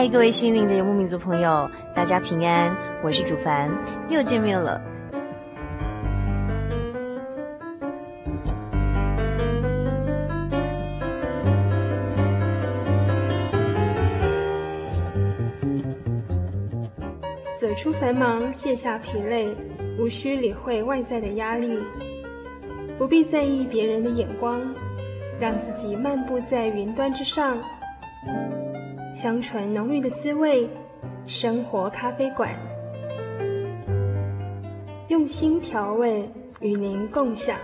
嗨，各位心灵的游牧民族朋友，大家平安，我是主凡，又见面了。走出繁忙，卸下疲累，无需理会外在的压力，不必在意别人的眼光，让自己漫步在云端之上。香醇浓郁的滋味，生活咖啡馆，用心调味，与您共享。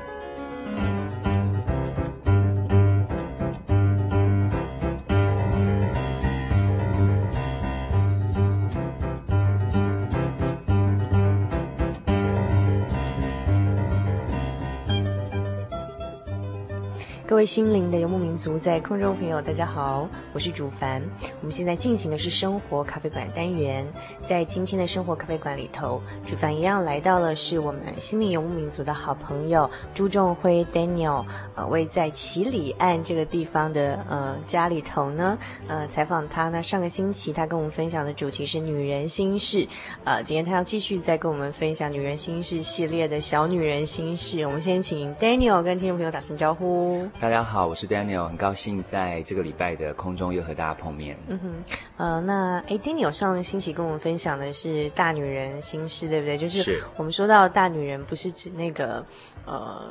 各位心灵的游牧民族，在空中朋友，大家好，我是主凡。我们现在进行的是生活咖啡馆单元，在今天的生活咖啡馆里头，主凡一样来到了是我们心灵游牧民族的好朋友朱仲辉 Daniel，呃，位在唭哩岸这个地方的呃家里头呢，呃，采访他呢。上个星期他跟我们分享的主题是女人心事，呃，今天他要继续再跟我们分享女人心事系列的小女人心事。我们先请 Daniel 跟听众朋友打声招呼。大家好，我是 Daniel，很高兴在这个礼拜的空中又和大家碰面。嗯哼，呃，那哎，Daniel 上星期跟我们分享的是大女人心事，对不对？就是我们说到大女人，不是指那个呃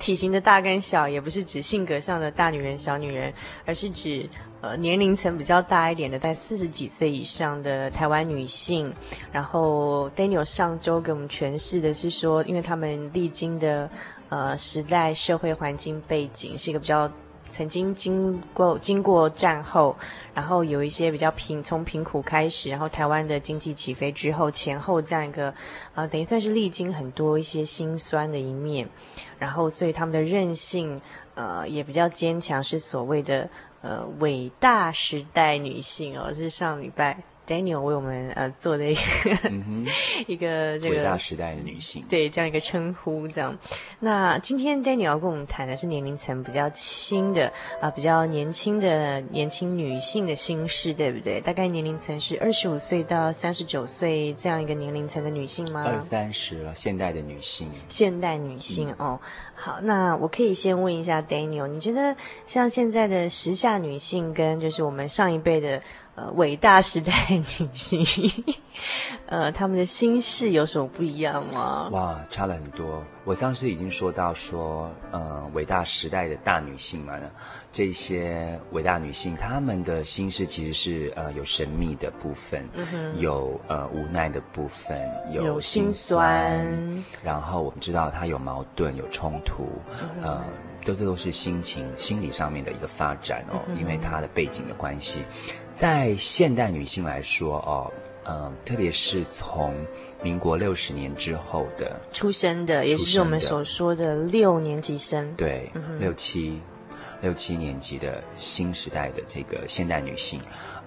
体型的大跟小，也不是指性格上的大女人、小女人，而是指呃年龄层比较大一点的，在四十几岁以上的台湾女性。然后 Daniel 上周给我们诠释的是说，因为他们历经的。呃，时代社会环境背景是一个比较曾经经过经过战后，然后有一些比较贫从贫苦开始，然后台湾的经济起飞之后前后这样一个，呃，等于算是历经很多一些辛酸的一面，然后所以他们的韧性呃也比较坚强，是所谓的呃伟大时代女性哦，是上礼拜。Daniel 为我们呃做的一个、嗯、一个这个伟大时代的女性，对这样一个称呼这样。那今天 Daniel 要跟我们谈的是年龄层比较轻的啊、呃，比较年轻的年轻女性的心事，对不对？大概年龄层是二十五岁到三十九岁这样一个年龄层的女性吗？二三十了，现代的女性。现代女性、嗯、哦，好，那我可以先问一下 Daniel，你觉得像现在的时下女性跟就是我们上一辈的？呃，伟大时代女性，呃，他们的心事有什么不一样吗？哇，差了很多。我上次已经说到说，呃，伟大时代的大女性嘛，这些伟大女性，她们的心事其实是呃有神秘的部分，嗯、有呃无奈的部分，有心酸，心酸，然后我们知道她有矛盾，有冲突，嗯、呃，都这都是心情、心理上面的一个发展哦，嗯、因为她的背景的关系。在现代女性来说，哦，嗯、呃，特别是从民国六十年之后的出生的，也就是我们所说的六年级生，对，嗯、六七六七年级的新时代的这个现代女性，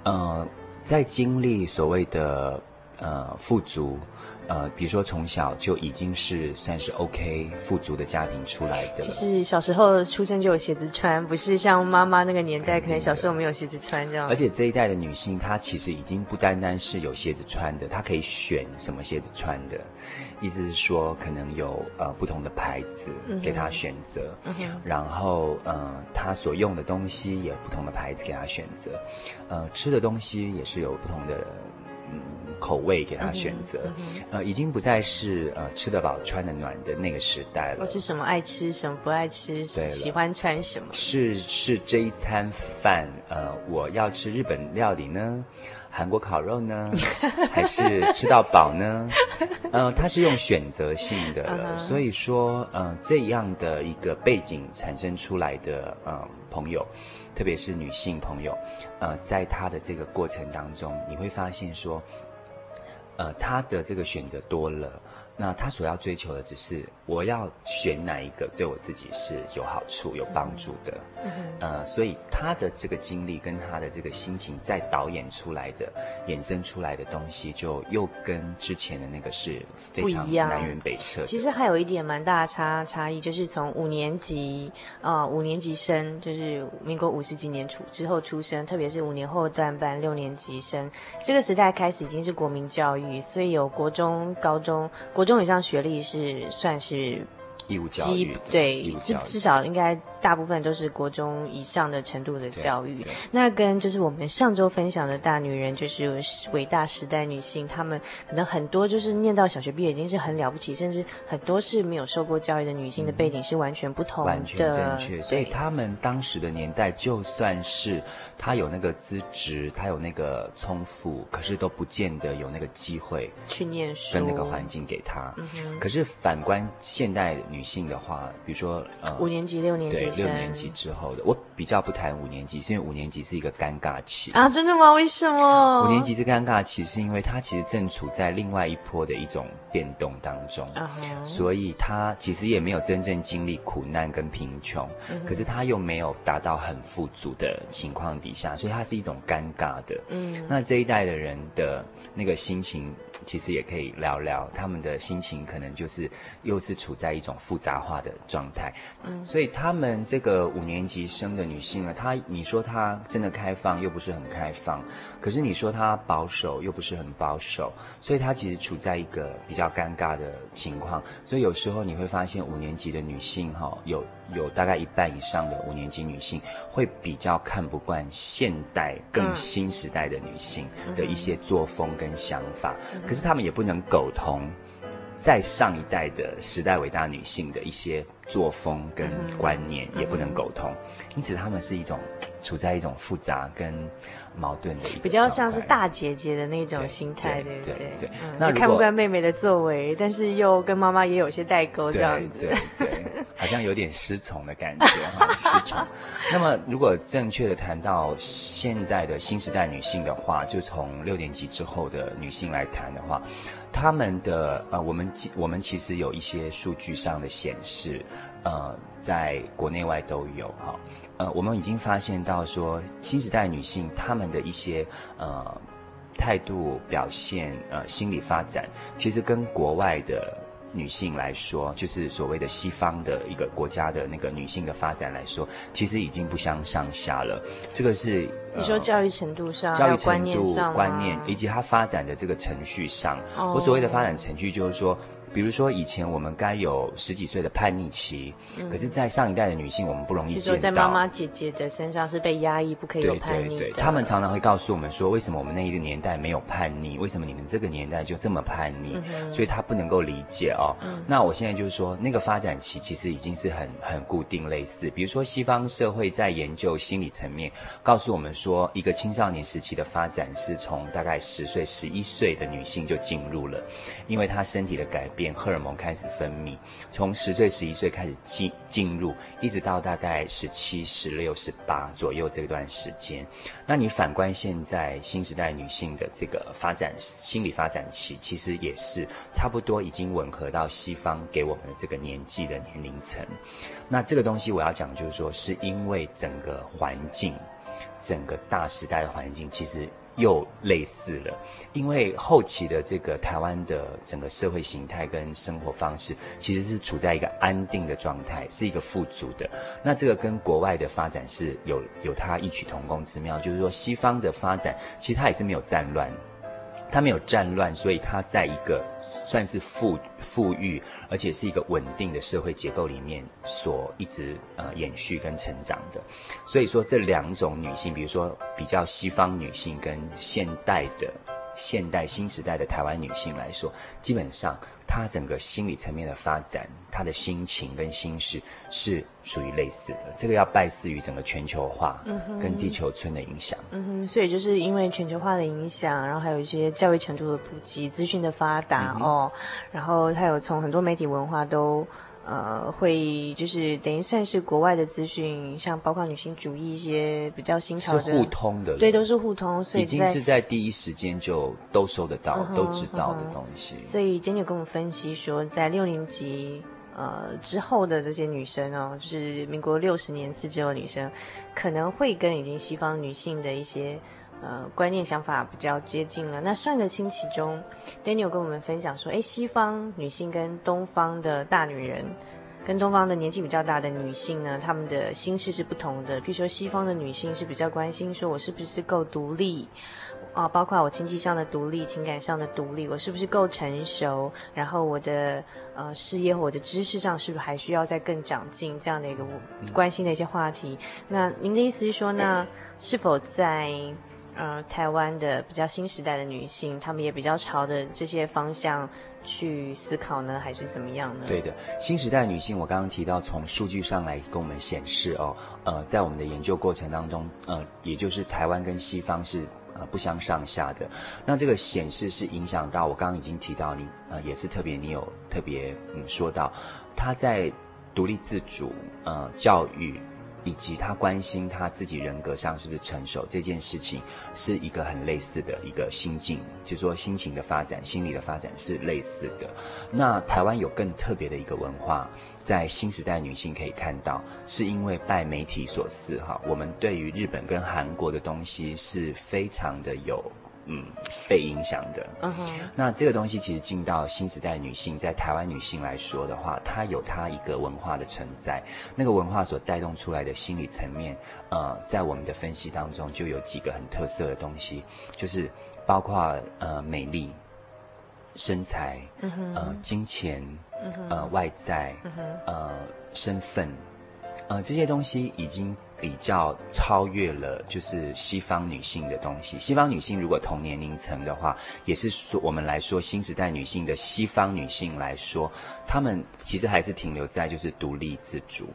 呃，在经历所谓的呃富足。呃，比如说从小就已经是算是 OK 富足的家庭出来的，就是小时候出生就有鞋子穿，不是像妈妈那个年代，可能小时候没有鞋子穿这样。而且这一代的女性，她其实已经不单单是有鞋子穿的，她可以选什么鞋子穿的，意思是说可能有呃不同的牌子给她选择，嗯、然后呃她所用的东西也有不同的牌子给她选择，呃吃的东西也是有不同的。口味给他选择，嗯嗯、呃，已经不再是呃吃得饱穿得暖的那个时代了。我是什么爱吃什么不爱吃，喜欢穿什么？是是这一餐饭，呃，我要吃日本料理呢，韩国烤肉呢，还是吃到饱呢？呃，它是用选择性的，嗯、所以说，呃，这样的一个背景产生出来的呃朋友，特别是女性朋友，呃，在她的这个过程当中，你会发现说。呃，他的这个选择多了，那他所要追求的只是我要选哪一个对我自己是有好处、有帮助的。嗯。呃，所以他的这个经历跟他的这个心情，在导演出来的、衍生出来的东西，就又跟之前的那个是非常南辕北辙。其实还有一点蛮大的差差异，就是从五年级啊、呃，五年级生，就是民国五十几年出之后出生，特别是五年后段班六年级生，这个时代开始已经是国民教育。所以有国中、高中、国中以上学历是算是。义务教育，对，至至少应该大部分都是国中以上的程度的教育。那跟就是我们上周分享的大女人，就是伟大时代女性，她们可能很多就是念到小学毕业已经是很了不起，甚至很多是没有受过教育的女性的背景是完全不同的。完全正确。所以她们当时的年代，就算是她有那个资质，她有那个聪富，可是都不见得有那个机会去念书，跟那个环境给她。可是反观现代女。女性的话，比如说呃，五年级、六年级，对，六年级之后的，我比较不谈五年级，是因为五年级是一个尴尬期啊，真的吗？为什么？五年级是尴尬期，是因为他其实正处在另外一波的一种变动当中，啊、所以他其实也没有真正经历苦难跟贫穷，嗯、可是他又没有达到很富足的情况底下，所以他是一种尴尬的。嗯，那这一代的人的那个心情，其实也可以聊聊，他们的心情可能就是又是处在一种。复杂化的状态，嗯，所以他们这个五年级生的女性呢，她你说她真的开放，又不是很开放，可是你说她保守，又不是很保守，所以她其实处在一个比较尴尬的情况。所以有时候你会发现，五年级的女性哈，有有大概一半以上的五年级女性会比较看不惯现代更新时代的女性的一些作风跟想法，可是她们也不能苟同。在上一代的时代伟大女性的一些作风跟观念也不能苟同，因此她们是一种处在一种复杂跟矛盾的一个比较像是大姐姐的那种心态，对不对？对，对，那看不惯妹妹的作为，但是又跟妈妈也有些代沟，这样子，对对，对，好像有点失宠的感觉哈，失宠。那么如果正确的谈到现代的新时代女性的话，就从六年级之后的女性来谈的话。他们的呃，我们我们其实有一些数据上的显示，呃，在国内外都有哈，呃，我们已经发现到说，新时代女性她们的一些呃态度表现呃心理发展，其实跟国外的女性来说，就是所谓的西方的一个国家的那个女性的发展来说，其其实已经不相上下了。这个是。你说教育程度上，教育程度、观念以及它发展的这个程序上，我所谓的发展程序就是说。比如说，以前我们该有十几岁的叛逆期，嗯、可是，在上一代的女性，我们不容易见到。在妈妈姐姐的身上是被压抑，不可以有叛逆。对对对，他们常常会告诉我们说，为什么我们那一个年代没有叛逆？为什么你们这个年代就这么叛逆？嗯、所以他不能够理解哦。嗯、那我现在就是说，那个发展期其实已经是很很固定类似。比如说，西方社会在研究心理层面，告诉我们说，一个青少年时期的发展是从大概十岁、十一岁的女性就进入了，因为她身体的改变。荷尔蒙开始分泌，从十岁、十一岁开始进进入，一直到大概十七、十六、十八左右这段时间。那你反观现在新时代女性的这个发展心理发展期，其实也是差不多已经吻合到西方给我们的这个年纪的年龄层。那这个东西我要讲，就是说，是因为整个环境，整个大时代的环境，其实。又类似了，因为后期的这个台湾的整个社会形态跟生活方式，其实是处在一个安定的状态，是一个富足的。那这个跟国外的发展是有有它异曲同工之妙，就是说西方的发展其实它也是没有战乱。它没有战乱，所以它在一个算是富富裕，而且是一个稳定的社会结构里面所一直呃延续跟成长的。所以说这两种女性，比如说比较西方女性跟现代的。现代新时代的台湾女性来说，基本上她整个心理层面的发展，她的心情跟心事是属于类似的。这个要拜赐于整个全球化跟地球村的影响。嗯哼，所以就是因为全球化的影响，然后还有一些教育程度的普及、资讯的发达、嗯、哦，然后还有从很多媒体文化都。呃，会就是等于算是国外的资讯，像包括女性主义一些比较新潮的，是互通的，对，都是互通，所以已经是在第一时间就都收得到、uh 都知道的东西。Uh. 所以今天有跟我们分析说，在六年级呃之后的这些女生哦，就是民国六十年次之后的女生，可能会跟已经西方女性的一些。呃，观念想法比较接近了。那上个星期中，Daniel 跟我们分享说，诶，西方女性跟东方的大女人，跟东方的年纪比较大的女性呢，她们的心事是不同的。比如说，西方的女性是比较关心说，我是不是够独立啊？包括我经济上的独立、情感上的独立，我是不是够成熟？然后我的呃事业或我的知识上是不是还需要再更长进？这样的一个关心的一些话题。那您的意思是说呢，那是否在？呃，台湾的比较新时代的女性，她们也比较朝着这些方向去思考呢，还是怎么样呢？对的，新时代女性，我刚刚提到，从数据上来跟我们显示哦，呃，在我们的研究过程当中，呃，也就是台湾跟西方是呃不相上下的。那这个显示是影响到我刚刚已经提到你，呃，也是特别你有特别嗯说到，她在独立自主呃教育。以及他关心他自己人格上是不是成熟这件事情，是一个很类似的一个心境，就是说心情的发展、心理的发展是类似的。那台湾有更特别的一个文化，在新时代女性可以看到，是因为拜媒体所赐哈，我们对于日本跟韩国的东西是非常的有。嗯，被影响的。嗯哼，那这个东西其实进到新时代女性，在台湾女性来说的话，它有它一个文化的存在。那个文化所带动出来的心理层面，呃，在我们的分析当中就有几个很特色的东西，就是包括呃美丽、身材、嗯哼，呃金钱、嗯哼，呃外在、嗯哼，呃身份，呃这些东西已经。比较超越了，就是西方女性的东西。西方女性如果同年龄层的话，也是说我们来说新时代女性的西方女性来说，她们其实还是停留在就是独立自主，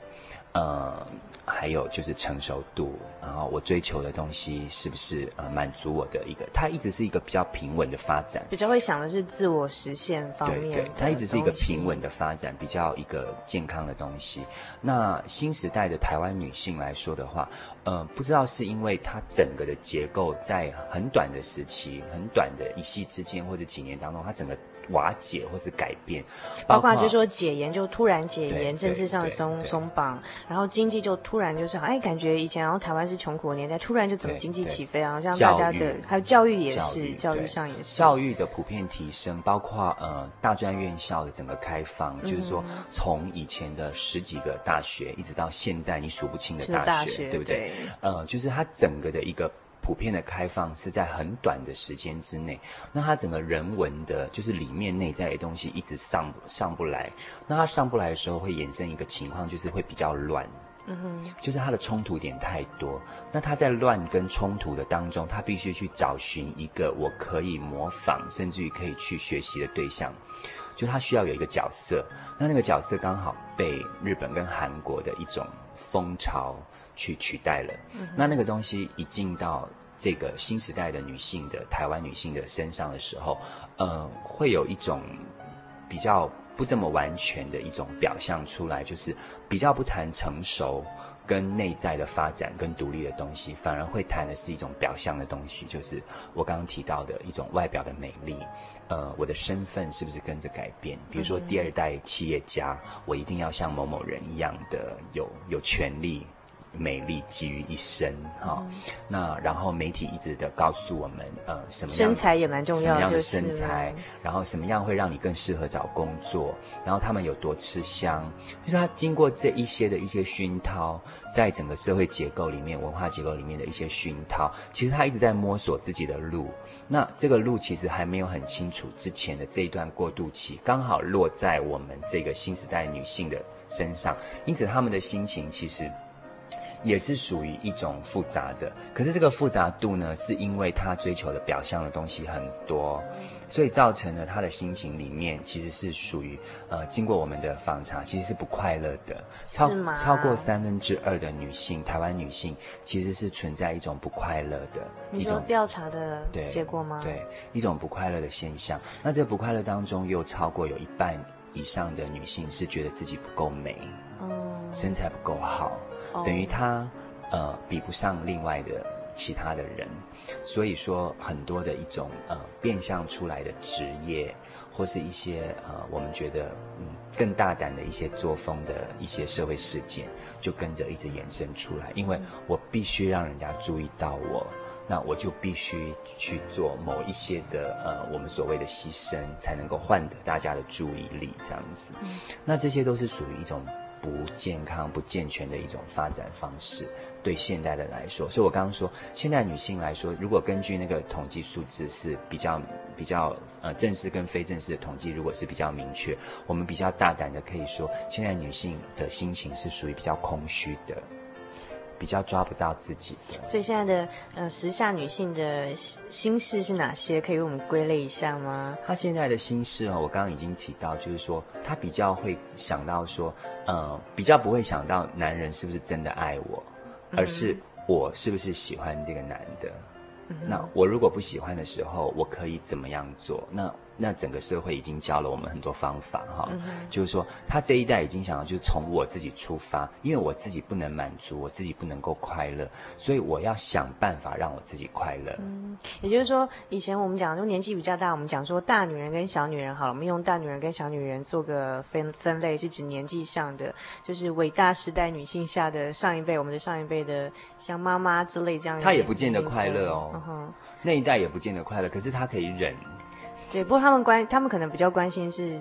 呃。还有就是成熟度，然后我追求的东西是不是呃满足我的一个？它一直是一个比较平稳的发展，比较会想的是自我实现方面。对对，它一直是一个平稳的发展，比较一个健康的东西。那新时代的台湾女性来说的话，呃，不知道是因为它整个的结构在很短的时期、很短的一夕之间或者几年当中，它整个。瓦解或是改变，包括就是说解严就突然解严，政治上松松绑，然后经济就突然就是哎，感觉以前然后台湾是穷苦的年代，突然就怎么经济起飞啊？像大家的还有教育也是，教育，上也是，教育的普遍提升，包括呃大专院校的整个开放，嗯、就是说从以前的十几个大学，一直到现在你数不清的大学，大学对不对，对？呃，就是它整个的一个。普遍的开放是在很短的时间之内，那它整个人文的，就是里面内在的东西一直上上不来，那它上不来的时候会衍生一个情况，就是会比较乱，嗯哼，就是它的冲突点太多，那它在乱跟冲突的当中，它必须去找寻一个我可以模仿，甚至于可以去学习的对象，就它需要有一个角色，那那个角色刚好被日本跟韩国的一种风潮。去取代了，那那个东西一进到这个新时代的女性的台湾女性的身上的时候，呃，会有一种比较不这么完全的一种表象出来，就是比较不谈成熟跟内在的发展跟独立的东西，反而会谈的是一种表象的东西，就是我刚刚提到的一种外表的美丽。呃，我的身份是不是跟着改变？比如说第二代企业家，我一定要像某某人一样的有有权利。美丽集于一身，哈、哦嗯，那然后媒体一直的告诉我们，呃，什么样身材也蛮重要，什么样的身材，然后什么样会让你更适合找工作，然后他们有多吃香，就是他经过这一些的一些熏陶，在整个社会结构里面、文化结构里面的一些熏陶，其实他一直在摸索自己的路。那这个路其实还没有很清楚，之前的这一段过渡期刚好落在我们这个新时代女性的身上，因此他们的心情其实。也是属于一种复杂的，可是这个复杂度呢，是因为他追求的表象的东西很多，所以造成了他的心情里面其实是属于呃，经过我们的访查，其实是不快乐的。超超过三分之二的女性，台湾女性其实是存在一种不快乐的一种调查的结果吗？对，对，一种不快乐的现象。那这不快乐当中，又超过有一半以上的女性是觉得自己不够美，嗯，身材不够好。等于他，呃，比不上另外的其他的人，所以说很多的一种呃变相出来的职业，或是一些呃我们觉得嗯更大胆的一些作风的一些社会事件，就跟着一直延伸出来。因为我必须让人家注意到我，那我就必须去做某一些的呃我们所谓的牺牲，才能够换得大家的注意力，这样子。那这些都是属于一种。不健康、不健全的一种发展方式，对现代人来说，所以我刚刚说，现代女性来说，如果根据那个统计数字是比较比较呃正式跟非正式的统计，如果是比较明确，我们比较大胆的可以说，现在女性的心情是属于比较空虚的。比较抓不到自己的，所以现在的呃时下女性的心事是哪些？可以为我们归类一下吗？她现在的心事哦，我刚刚已经提到，就是说她比较会想到说，呃，比较不会想到男人是不是真的爱我，而是我是不是喜欢这个男的。嗯、那我如果不喜欢的时候，我可以怎么样做？那那整个社会已经教了我们很多方法哈、嗯，就是说他这一代已经想要，就是从我自己出发，因为我自己不能满足，我自己不能够快乐，所以我要想办法让我自己快乐。嗯，也就是说，以前我们讲，就年纪比较大，我们讲说大女人跟小女人，好了，我们用大女人跟小女人做个分分类，是指年纪上的，就是伟大时代女性下的上一辈，我们的上一辈的像妈妈之类这样。她也不见得快乐哦、嗯，那一代也不见得快乐，可是她可以忍。对，不过他们关，他们可能比较关心是。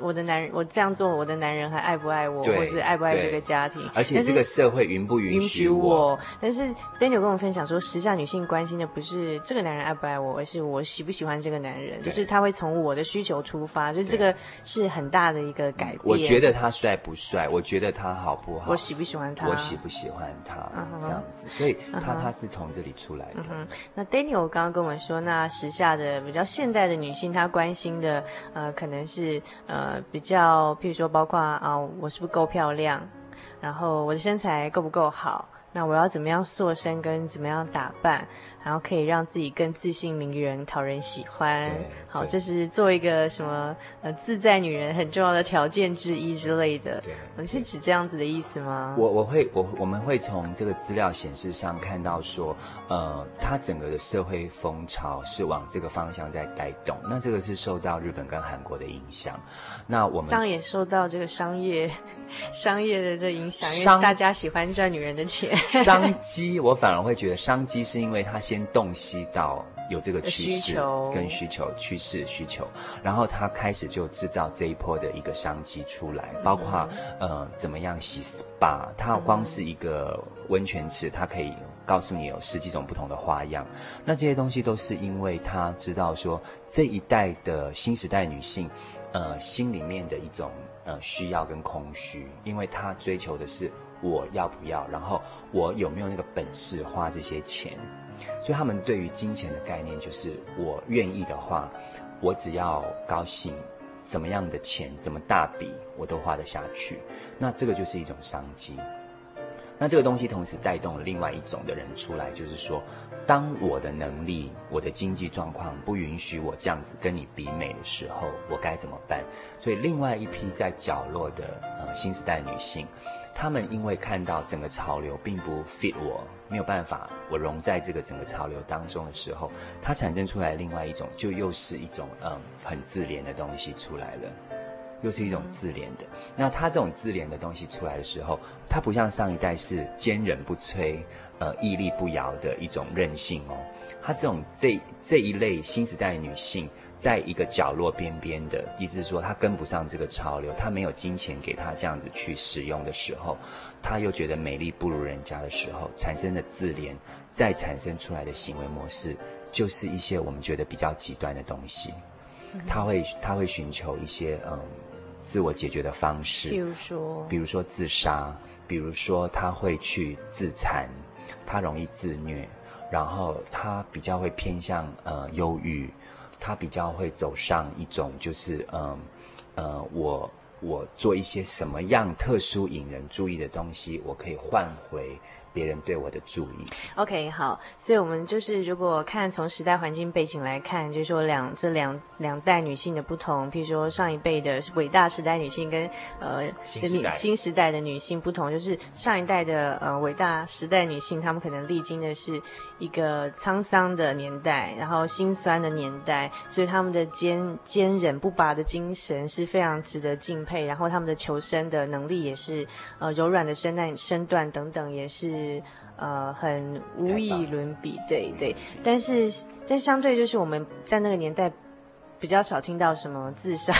我的男人，我这样做，我的男人还爱不爱我，或是爱不爱这个家庭？而且这个社会允不允许我？我但是 Daniel 跟我分享说，时下女性关心的不是这个男人爱不爱我，而是我喜不喜欢这个男人。就是他会从我的需求出发，就这个是很大的一个改变。我觉得他帅不帅？我觉得他好不好？我喜不喜欢他？我喜不喜欢他？Uh. 这样子，所以他、uh. 他是从这里出来的。Uh -huh. 那 Daniel 刚刚跟我们说，那时下的比较现代的女性，她关心的呃，可能是呃比较。譬如说，包括啊，我是不是够漂亮？然后我的身材够不够好？那我要怎么样塑身，跟怎么样打扮？然后可以让自己更自信、迷人、讨人喜欢。好，这是做一个什么呃自在女人很重要的条件之一之类的。对，你是指这样子的意思吗？我我会我我们会从这个资料显示上看到说，呃，它整个的社会风潮是往这个方向在带动。那这个是受到日本跟韩国的影响。那我们当然也受到这个商业商业的这影响，因为大家喜欢赚女人的钱。商机，我反而会觉得商机是因为它先洞悉到有这个趋势跟需求趋势需求，然后他开始就制造这一波的一个商机出来，包括呃怎么样洗 SPA，它光是一个温泉池，它可以告诉你有十几种不同的花样。那这些东西都是因为他知道说这一代的新时代女性。呃，心里面的一种呃需要跟空虚，因为他追求的是我要不要，然后我有没有那个本事花这些钱，所以他们对于金钱的概念就是我愿意的话，我只要高兴，怎么样的钱，怎么大笔我都花得下去，那这个就是一种商机。那这个东西同时带动了另外一种的人出来，就是说，当我的能力、我的经济状况不允许我这样子跟你比美的时候，我该怎么办？所以，另外一批在角落的呃新时代女性，她们因为看到整个潮流并不 fit 我，没有办法我融在这个整个潮流当中的时候，它产生出来另外一种，就又是一种嗯很自怜的东西出来了。又是一种自怜的，那他这种自怜的东西出来的时候，他不像上一代是坚忍不摧，呃，屹立不摇的一种韧性哦。他这种这这一类新时代女性，在一个角落边边的，意思是说他跟不上这个潮流，他没有金钱给他这样子去使用的时候，他又觉得美丽不如人家的时候，产生的自怜，再产生出来的行为模式，就是一些我们觉得比较极端的东西。他会他会寻求一些嗯。自我解决的方式，比如说，比如说自杀，比如说他会去自残，他容易自虐，然后他比较会偏向呃忧郁，他比较会走上一种就是嗯呃，我我做一些什么样特殊引人注意的东西，我可以换回。别人对我的注意。OK，好，所以我们就是如果看从时代环境背景来看，就是说两这两两代女性的不同，譬如说上一辈的伟大时代女性跟呃新时代新时代的女性不同，就是上一代的呃伟大时代女性，她们可能历经的是一个沧桑的年代，然后心酸的年代，所以她们的坚坚忍不拔的精神是非常值得敬佩，然后她们的求生的能力也是呃柔软的身段身段等等也是。呃，很无以伦比，对对。但是，但相对就是我们在那个年代比较少听到什么自杀、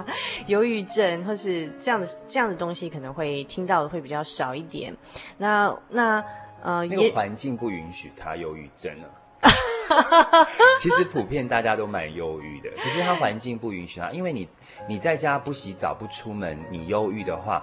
忧郁症，或是这样的这样的东西，可能会听到的会比较少一点。那那呃，那个环境不允许他忧郁症啊。其实普遍大家都蛮忧郁的，可是他环境不允许他，因为你你在家不洗澡不出门，你忧郁的话。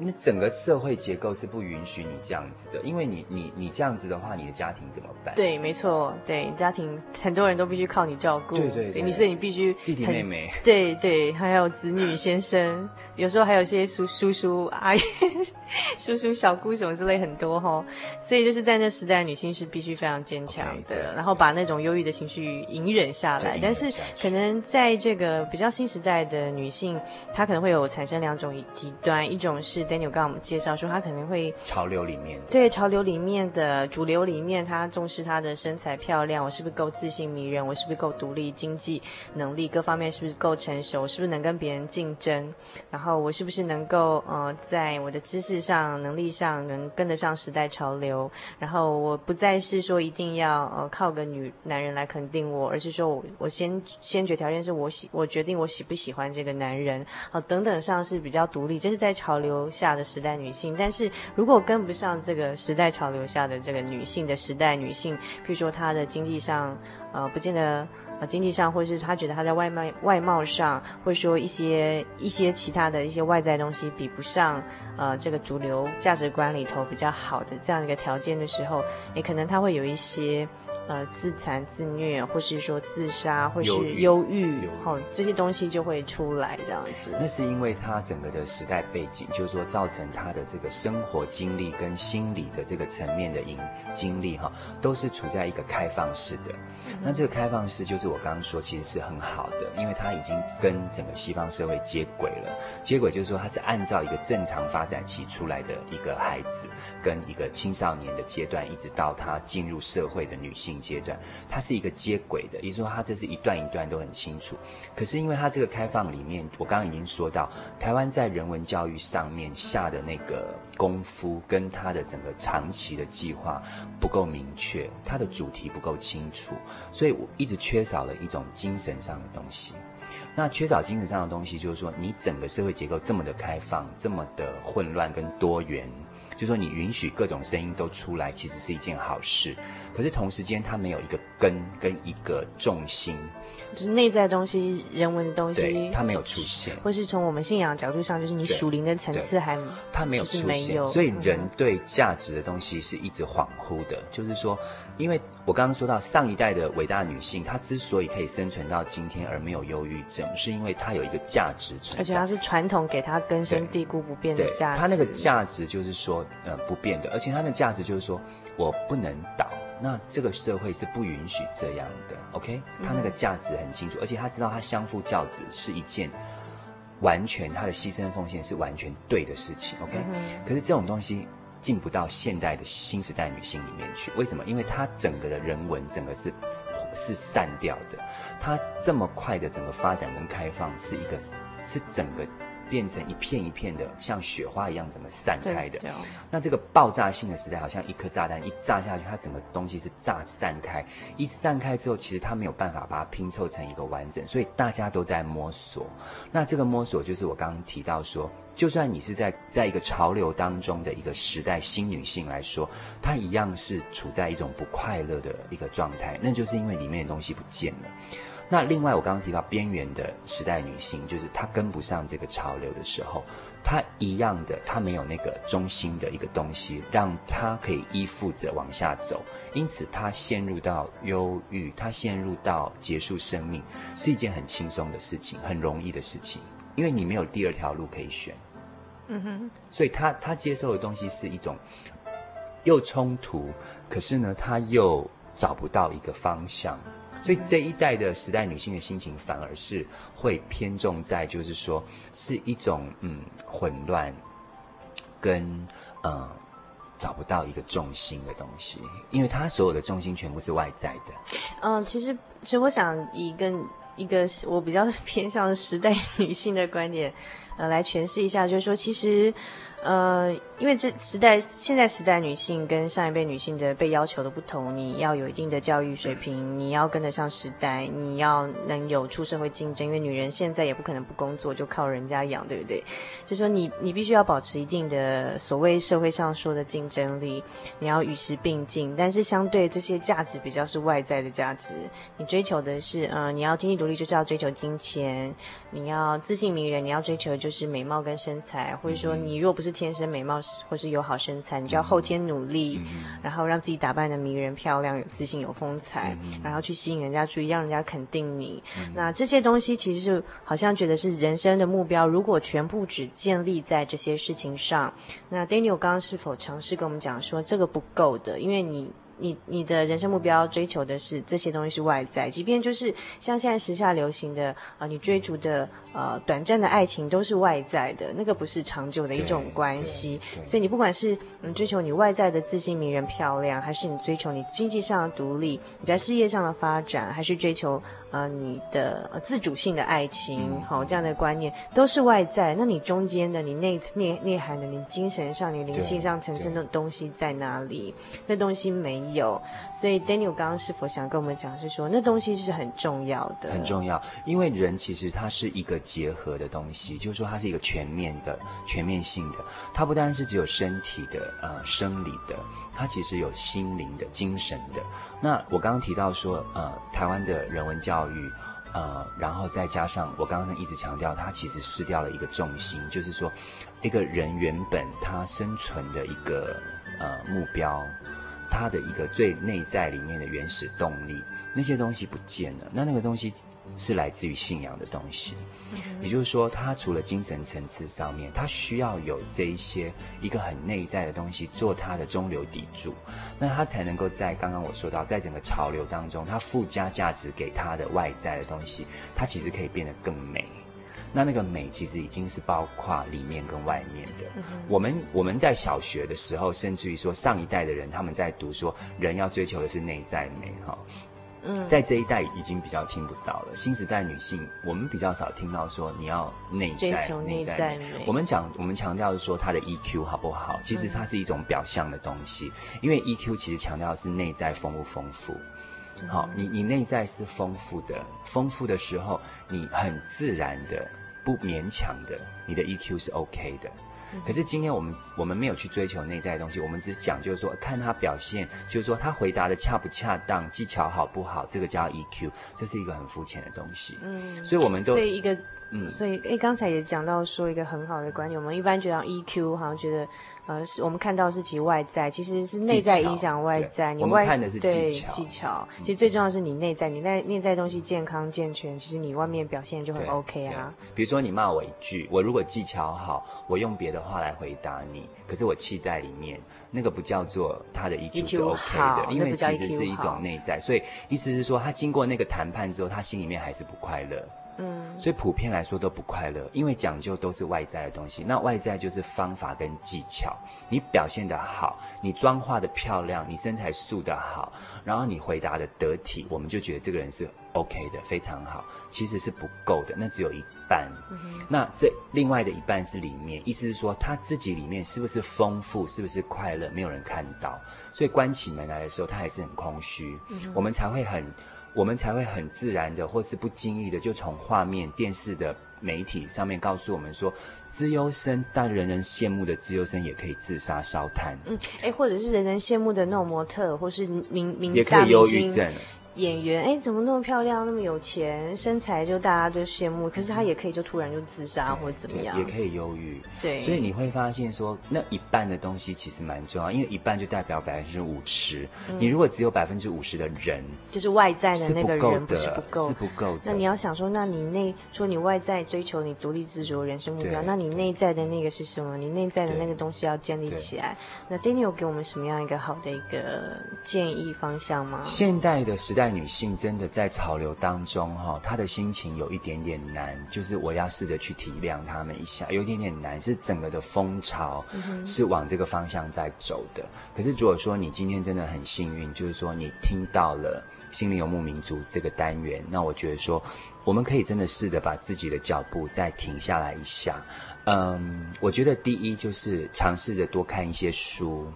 那整个社会结构是不允许你这样子的，因为你你你这样子的话，你的家庭怎么办？对，没错，对，家庭很多人都必须靠你照顾。对对对，你所以你必须弟弟妹妹。对对，还有子女先生，有时候还有些叔叔叔阿姨、叔叔小姑什么之类很多哈，所以就是在那时代，女性是必须非常坚强的，okay, 然后把那种忧郁的情绪隐忍下来。但是可能在这个比较新时代的女性，她可能会有产生两种极端，一种是。Daniel 刚刚我们介绍说，他肯定会潮流里面对潮流里面的主流里面，他重视他的身材漂亮，我是不是够自信迷人，我是不是够独立，经济能力各方面是不是够成熟，我是不是能跟别人竞争，然后我是不是能够呃在我的知识上、能力上能跟得上时代潮流，然后我不再是说一定要呃靠个女男人来肯定我，而是说我我先先决条件是我喜我决定我喜不喜欢这个男人，好、呃、等等上是比较独立，这是在潮流下的时代女性，但是如果跟不上这个时代潮流下的这个女性的时代女性，譬如说她的经济上，呃，不见得呃经济上，或者是她觉得她在外貌外貌上，或者说一些一些其他的一些外在东西比不上呃这个主流价值观里头比较好的这样一个条件的时候，也可能她会有一些。呃，自残、自虐，或是说自杀，或是忧郁，好，这些东西就会出来这样子。那是因为他整个的时代背景，就是说造成他的这个生活经历跟心理的这个层面的影经历哈，都是处在一个开放式的。那这个开放式就是我刚刚说，其实是很好的，因为他已经跟整个西方社会接轨了。接轨就是说，他是按照一个正常发展期出来的一个孩子，跟一个青少年的阶段，一直到他进入社会的女性。阶段，它是一个接轨的，也就是说，它这是一段一段都很清楚。可是，因为它这个开放里面，我刚刚已经说到，台湾在人文教育上面下的那个功夫，跟它的整个长期的计划不够明确，它的主题不够清楚，所以我一直缺少了一种精神上的东西。那缺少精神上的东西，就是说，你整个社会结构这么的开放，这么的混乱跟多元。就说，你允许各种声音都出来，其实是一件好事。可是同时间，它没有一个根跟一个重心。就是内在东西、人文的东西，它没有出现，或是从我们信仰角度上，就是你属灵的层次还它没有出现，所以人对价值的东西是一直恍惚的。就是说，因为我刚刚说到上一代的伟大女性，她之所以可以生存到今天而没有忧郁症，是因为她有一个价值存在，而且她是传统给她根深蒂固不变的价值。她那个价值就是说，呃不变的，而且她的价值就是说我不能倒，那这个社会是不允许这样的，OK？他那个价值很清楚，而且他知道他相夫教子是一件完全他的牺牲奉献是完全对的事情，OK？可是这种东西进不到现代的新时代女性里面去，为什么？因为她整个的人文整个是。是散掉的，它这么快的整个发展跟开放，是一个是整个变成一片一片的，像雪花一样怎么散开的？那这个爆炸性的时代，好像一颗炸弹一炸下去，它整个东西是炸散开，一散开之后，其实它没有办法把它拼凑成一个完整，所以大家都在摸索。那这个摸索，就是我刚刚提到说。就算你是在在一个潮流当中的一个时代新女性来说，她一样是处在一种不快乐的一个状态，那就是因为里面的东西不见了。那另外我刚刚提到边缘的时代女性，就是她跟不上这个潮流的时候，她一样的，她没有那个中心的一个东西，让她可以依附着往下走，因此她陷入到忧郁，她陷入到结束生命，是一件很轻松的事情，很容易的事情，因为你没有第二条路可以选。嗯哼，所以她她接受的东西是一种又冲突，可是呢，她又找不到一个方向，所以这一代的时代女性的心情反而是会偏重在，就是说是一种嗯混乱，跟嗯找不到一个重心的东西，因为她所有的重心全部是外在的。嗯，其实其实我想以一个一个我比较偏向时代女性的观点。呃，来诠释一下，就是说，其实，呃，因为这时代，现在时代女性跟上一辈女性的被要求的不同，你要有一定的教育水平，你要跟得上时代，你要能有出社会竞争，因为女人现在也不可能不工作，就靠人家养，对不对？就是说你，你你必须要保持一定的所谓社会上说的竞争力，你要与时并进，但是相对这些价值比较是外在的价值，你追求的是，呃，你要经济独立，就是要追求金钱。你要自信迷人，你要追求的就是美貌跟身材，或者说你若不是天生美貌或是有好身材，你就要后天努力，然后让自己打扮得迷人漂亮、有自信、有风采，然后去吸引人家注意，让人家肯定你。那这些东西其实是好像觉得是人生的目标，如果全部只建立在这些事情上，那 Daniel 刚刚是否尝试跟我们讲说这个不够的？因为你。你你的人生目标追求的是这些东西是外在，即便就是像现在时下流行的啊、呃，你追逐的呃短暂的爱情都是外在的，那个不是长久的一种关系。所以你不管是嗯追求你外在的自信、迷人、漂亮，还是你追求你经济上的独立，你在事业上的发展，还是追求。啊、呃，你的自主性的爱情，好、嗯哦、这样的观念都是外在。那你中间的，你内内内涵的，你精神上、你灵性上呈现的东西在哪里？那东西没有。所以 Daniel 刚刚是否想跟我们讲，是说那东西是很重要的？很重要，因为人其实它是一个结合的东西，就是说它是一个全面的、全面性的。它不单是只有身体的、呃生理的，它其实有心灵的、精神的。那我刚刚提到说，呃，台湾的人文教育，呃，然后再加上我刚刚一直强调，它其实失掉了一个重心，就是说，一个人原本他生存的一个呃目标，他的一个最内在里面的原始动力，那些东西不见了，那那个东西是来自于信仰的东西。也就是说，他除了精神层次上面，他需要有这一些一个很内在的东西做他的中流砥柱，那他才能够在刚刚我说到，在整个潮流当中，他附加价值给他的外在的东西，他其实可以变得更美。那那个美其实已经是包括里面跟外面的。我们我们在小学的时候，甚至于说上一代的人，他们在读说，人要追求的是内在美，哈。嗯，在这一代已经比较听不到了。新时代女性，我们比较少听到说你要内在内在美。我们讲，我们强调的是说她的 EQ 好不好？其实它是一种表象的东西，因为 EQ 其实强调的是内在丰不丰富。好，你你内在是丰富的，丰富的时候，你很自然的、不勉强的，你的 EQ 是 OK 的。可是今天我们我们没有去追求内在的东西，我们只讲就是说看他表现，就是说他回答的恰不恰当，技巧好不好，这个叫 EQ，这是一个很肤浅的东西。嗯，所以我们都所以一个嗯，所以诶，刚才也讲到说一个很好的观点，我们一般觉得 EQ 好像觉得。呃，是我们看到是其外在，其实是内在影响外在。你外看的是技巧，技巧。其实最重要的是你内在，你内内在东西健康健全，其实你外面表现就很 OK 啊。比如说你骂我一句，我如果技巧好，我用别的话来回答你，可是我气在里面，那个不叫做他的 EQ 是 OK 的，因为其实是一种内在。所以意思是说，他经过那个谈判之后，他心里面还是不快乐。嗯，所以普遍来说都不快乐，因为讲究都是外在的东西。那外在就是方法跟技巧，你表现得好，你妆化的漂亮，你身材素得好，然后你回答的得体，我们就觉得这个人是 OK 的，非常好。其实是不够的，那只有一半。嗯。那这另外的一半是里面，意思是说他自己里面是不是丰富，是不是快乐，没有人看到，所以关起门来的时候，他还是很空虚。嗯。我们才会很。我们才会很自然的，或是不经意的，就从画面、电视的媒体上面告诉我们说，资优生，但人人羡慕的资优生也可以自杀烧炭。嗯，哎，或者是人人羡慕的那种模特，或是名名也可以忧郁症。演员哎，怎么那么漂亮，那么有钱，身材就大家都羡慕，可是他也可以就突然就自杀或者怎么样，也可以忧郁。对，所以你会发现说，那一半的东西其实蛮重要，因为一半就代表百分之五十。你如果只有百分之五十的人，就是外在的那个人不是不够，是不够的。那你要想说，那你内说你外在追求你独立自主的人生目标，那你内在的那个是什么？你内在的那个东西要建立起来。那 Daniel 给我们什么样一个好的一个建议方向吗？现代的时代女性真的。在潮流当中，哈，她的心情有一点点难，就是我要试着去体谅她们一下，有一点点难，是整个的风潮是往这个方向在走的。可是如果说你今天真的很幸运，就是说你听到了《心灵游牧民族》这个单元，那我觉得说我们可以真的试着把自己的脚步再停下来一下。嗯，我觉得第一就是尝试着多看一些书，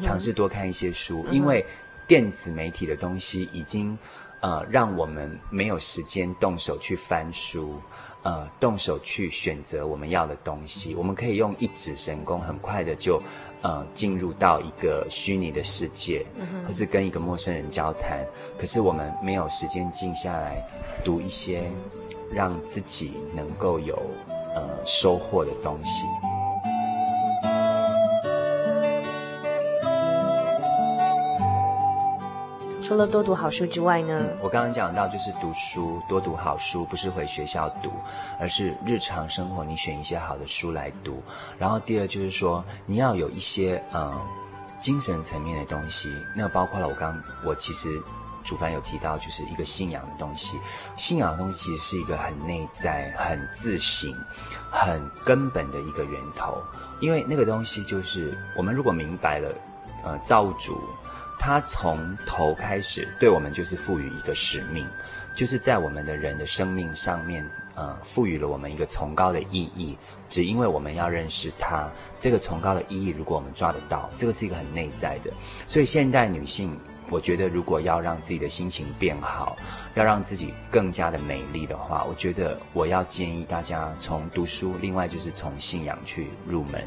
尝试多看一些书，因为。电子媒体的东西已经，呃，让我们没有时间动手去翻书，呃，动手去选择我们要的东西。我们可以用一指神功，很快的就，呃，进入到一个虚拟的世界，或是跟一个陌生人交谈。可是我们没有时间静下来读一些让自己能够有，呃，收获的东西。除了多读好书之外呢？我刚刚讲到就是读书，多读好书，不是回学校读，而是日常生活你选一些好的书来读。然后第二就是说，你要有一些嗯精神层面的东西，那包括了我刚我其实主凡有提到，就是一个信仰的东西。信仰的东西其实是一个很内在、很自省、很根本的一个源头，因为那个东西就是我们如果明白了，呃，造物主。他从头开始对我们就是赋予一个使命，就是在我们的人的生命上面，呃，赋予了我们一个崇高的意义。只因为我们要认识他，这个崇高的意义，如果我们抓得到，这个是一个很内在的。所以现代女性，我觉得如果要让自己的心情变好，要让自己更加的美丽的话，我觉得我要建议大家从读书，另外就是从信仰去入门，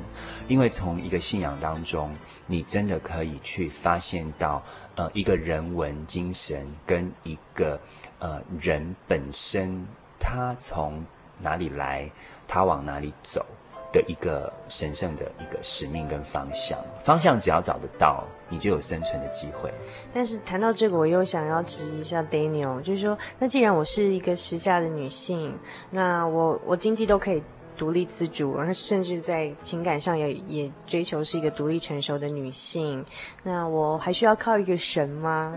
因为从一个信仰当中。你真的可以去发现到，呃，一个人文精神跟一个呃人本身，他从哪里来，他往哪里走的一个神圣的一个使命跟方向。方向只要找得到，你就有生存的机会。但是谈到这个，我又想要质疑一下 Daniel，就是说，那既然我是一个时下的女性，那我我经济都可以。独立自主，然后甚至在情感上也也追求是一个独立成熟的女性。那我还需要靠一个神吗？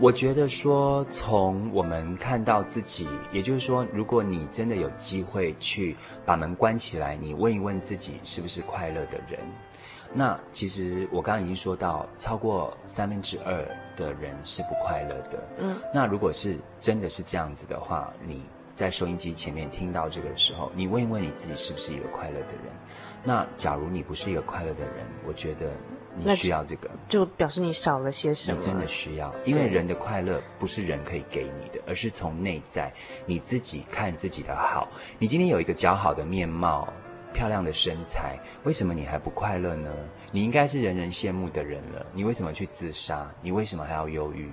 我觉得说，从我们看到自己，也就是说，如果你真的有机会去把门关起来，你问一问自己是不是快乐的人。那其实我刚刚已经说到，超过三分之二的人是不快乐的。嗯，那如果是真的是这样子的话，你。在收音机前面听到这个的时候，你问一问你自己是不是一个快乐的人？那假如你不是一个快乐的人，我觉得你需要这个，就表示你少了些什么。你真的需要，因为人的快乐不是人可以给你的，而是从内在你自己看自己的好。你今天有一个姣好的面貌、漂亮的身材，为什么你还不快乐呢？你应该是人人羡慕的人了，你为什么去自杀？你为什么还要忧郁？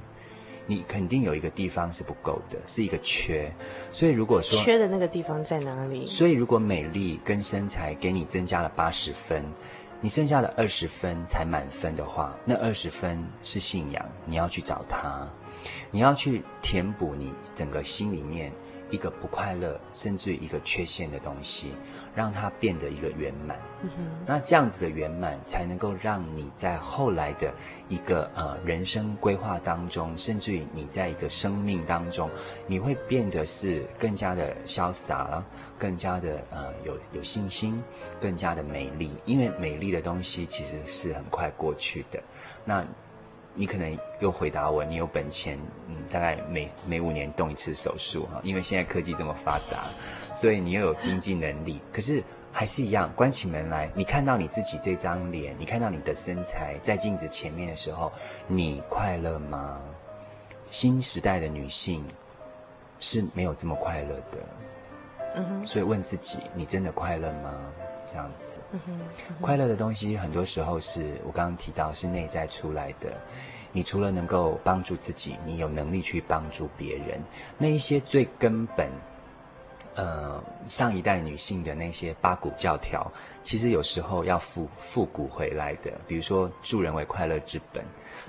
你肯定有一个地方是不够的，是一个缺。所以如果说缺的那个地方在哪里？所以如果美丽跟身材给你增加了八十分，你剩下的二十分才满分的话，那二十分是信仰，你要去找它，你要去填补你整个心里面。一个不快乐，甚至一个缺陷的东西，让它变得一个圆满。嗯。那这样子的圆满，才能够让你在后来的一个呃人生规划当中，甚至于你在一个生命当中，你会变得是更加的潇洒，更加的呃有有信心，更加的美丽。因为美丽的东西其实是很快过去的。那。你可能又回答我，你有本钱，嗯，大概每每五年动一次手术哈，因为现在科技这么发达，所以你又有经济能力。可是还是一样，关起门来，你看到你自己这张脸，你看到你的身材在镜子前面的时候，你快乐吗？新时代的女性是没有这么快乐的，嗯哼。所以问自己，你真的快乐吗？这样子，嗯哼，嗯，快乐的东西很多时候是我刚刚提到是内在出来的。你除了能够帮助自己，你有能力去帮助别人。那一些最根本，呃，上一代女性的那些八股教条，其实有时候要复复古回来的。比如说助人为快乐之本，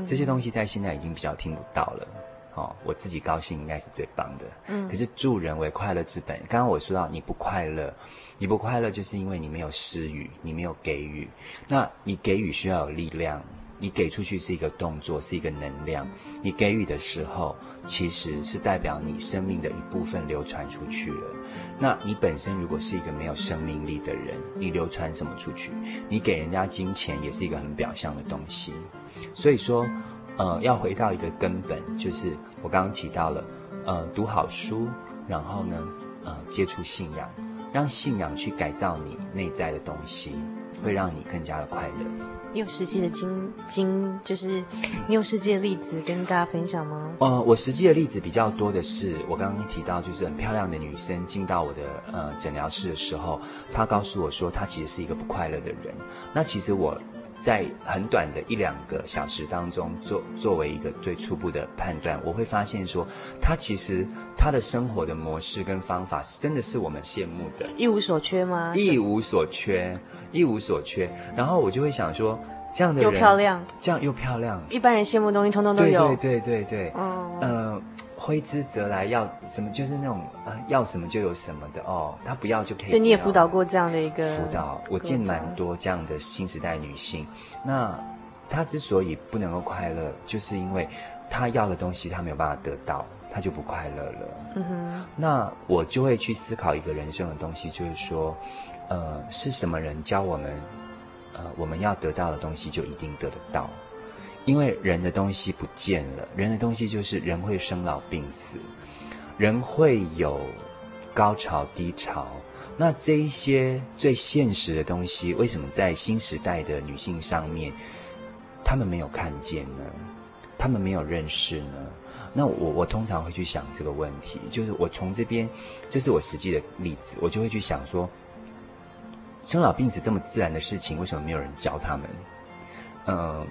这些东西在现在已经比较听不到了。哦，我自己高兴应该是最棒的。嗯，可是助人为快乐之本。刚刚我说到你不快乐。你不快乐，就是因为你没有施予，你没有给予。那你给予需要有力量，你给出去是一个动作，是一个能量。你给予的时候，其实是代表你生命的一部分流传出去了。那你本身如果是一个没有生命力的人，你流传什么出去？你给人家金钱也是一个很表象的东西。所以说，呃，要回到一个根本，就是我刚刚提到了，呃，读好书，然后呢，呃，接触信仰。让信仰去改造你内在的东西，会让你更加的快乐。你有实际的经经，就是你有实际的例子跟大家分享吗？呃，我实际的例子比较多的是，我刚刚提到，就是很漂亮的女生进到我的呃诊疗室的时候，她告诉我说，她其实是一个不快乐的人。那其实我。在很短的一两个小时当中，作作为一个最初步的判断，我会发现说，他其实他的生活的模式跟方法，真的是我们羡慕的，一无所缺吗？一无所缺，一无所缺。然后我就会想说，这样的人又漂亮，这样又漂亮，一般人羡慕的东西，通通都有。对对对对对，嗯，呃。挥之则来，要什么就是那种啊，要什么就有什么的哦。他不要就可以。所以你也辅导过这样的一个辅导，我见蛮多这样的新时代女性。那她之所以不能够快乐，就是因为她要的东西她没有办法得到，她就不快乐了。嗯哼。那我就会去思考一个人生的东西，就是说，呃，是什么人教我们，呃，我们要得到的东西就一定得得到。因为人的东西不见了，人的东西就是人会生老病死，人会有高潮低潮。那这一些最现实的东西，为什么在新时代的女性上面，她们没有看见呢？她们没有认识呢？那我我通常会去想这个问题，就是我从这边，这是我实际的例子，我就会去想说，生老病死这么自然的事情，为什么没有人教他们？嗯。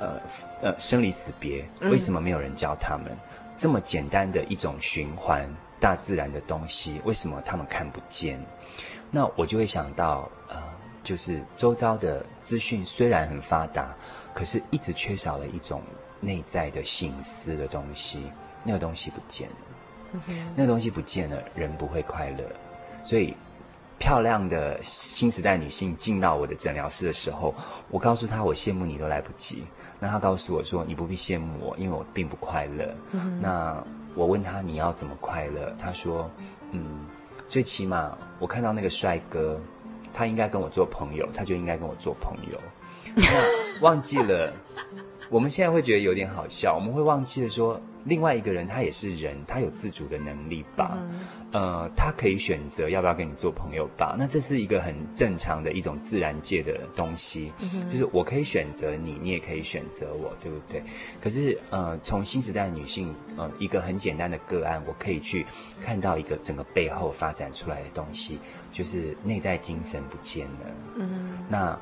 呃呃，生离死别，为什么没有人教他们？嗯、这么简单的一种循环，大自然的东西，为什么他们看不见？那我就会想到，呃，就是周遭的资讯虽然很发达，可是一直缺少了一种内在的醒思的东西，那个东西不见了，嗯、那个东西不见了，人不会快乐。所以，漂亮的新时代女性进到我的诊疗室的时候，我告诉她，我羡慕你都来不及。那她告诉我说：“你不必羡慕我，因为我并不快乐。嗯”那我问她：“你要怎么快乐？”她说：“嗯，最起码我看到那个帅哥，他应该跟我做朋友，他就应该跟我做朋友。”那忘记了，我们现在会觉得有点好笑，我们会忘记了说。另外一个人，他也是人，他有自主的能力吧？嗯、呃，他可以选择要不要跟你做朋友吧？那这是一个很正常的一种自然界的东西，嗯、就是我可以选择你，你也可以选择我，对不对？可是，呃，从新时代的女性，呃，一个很简单的个案，我可以去看到一个整个背后发展出来的东西，就是内在精神不见了。嗯，那。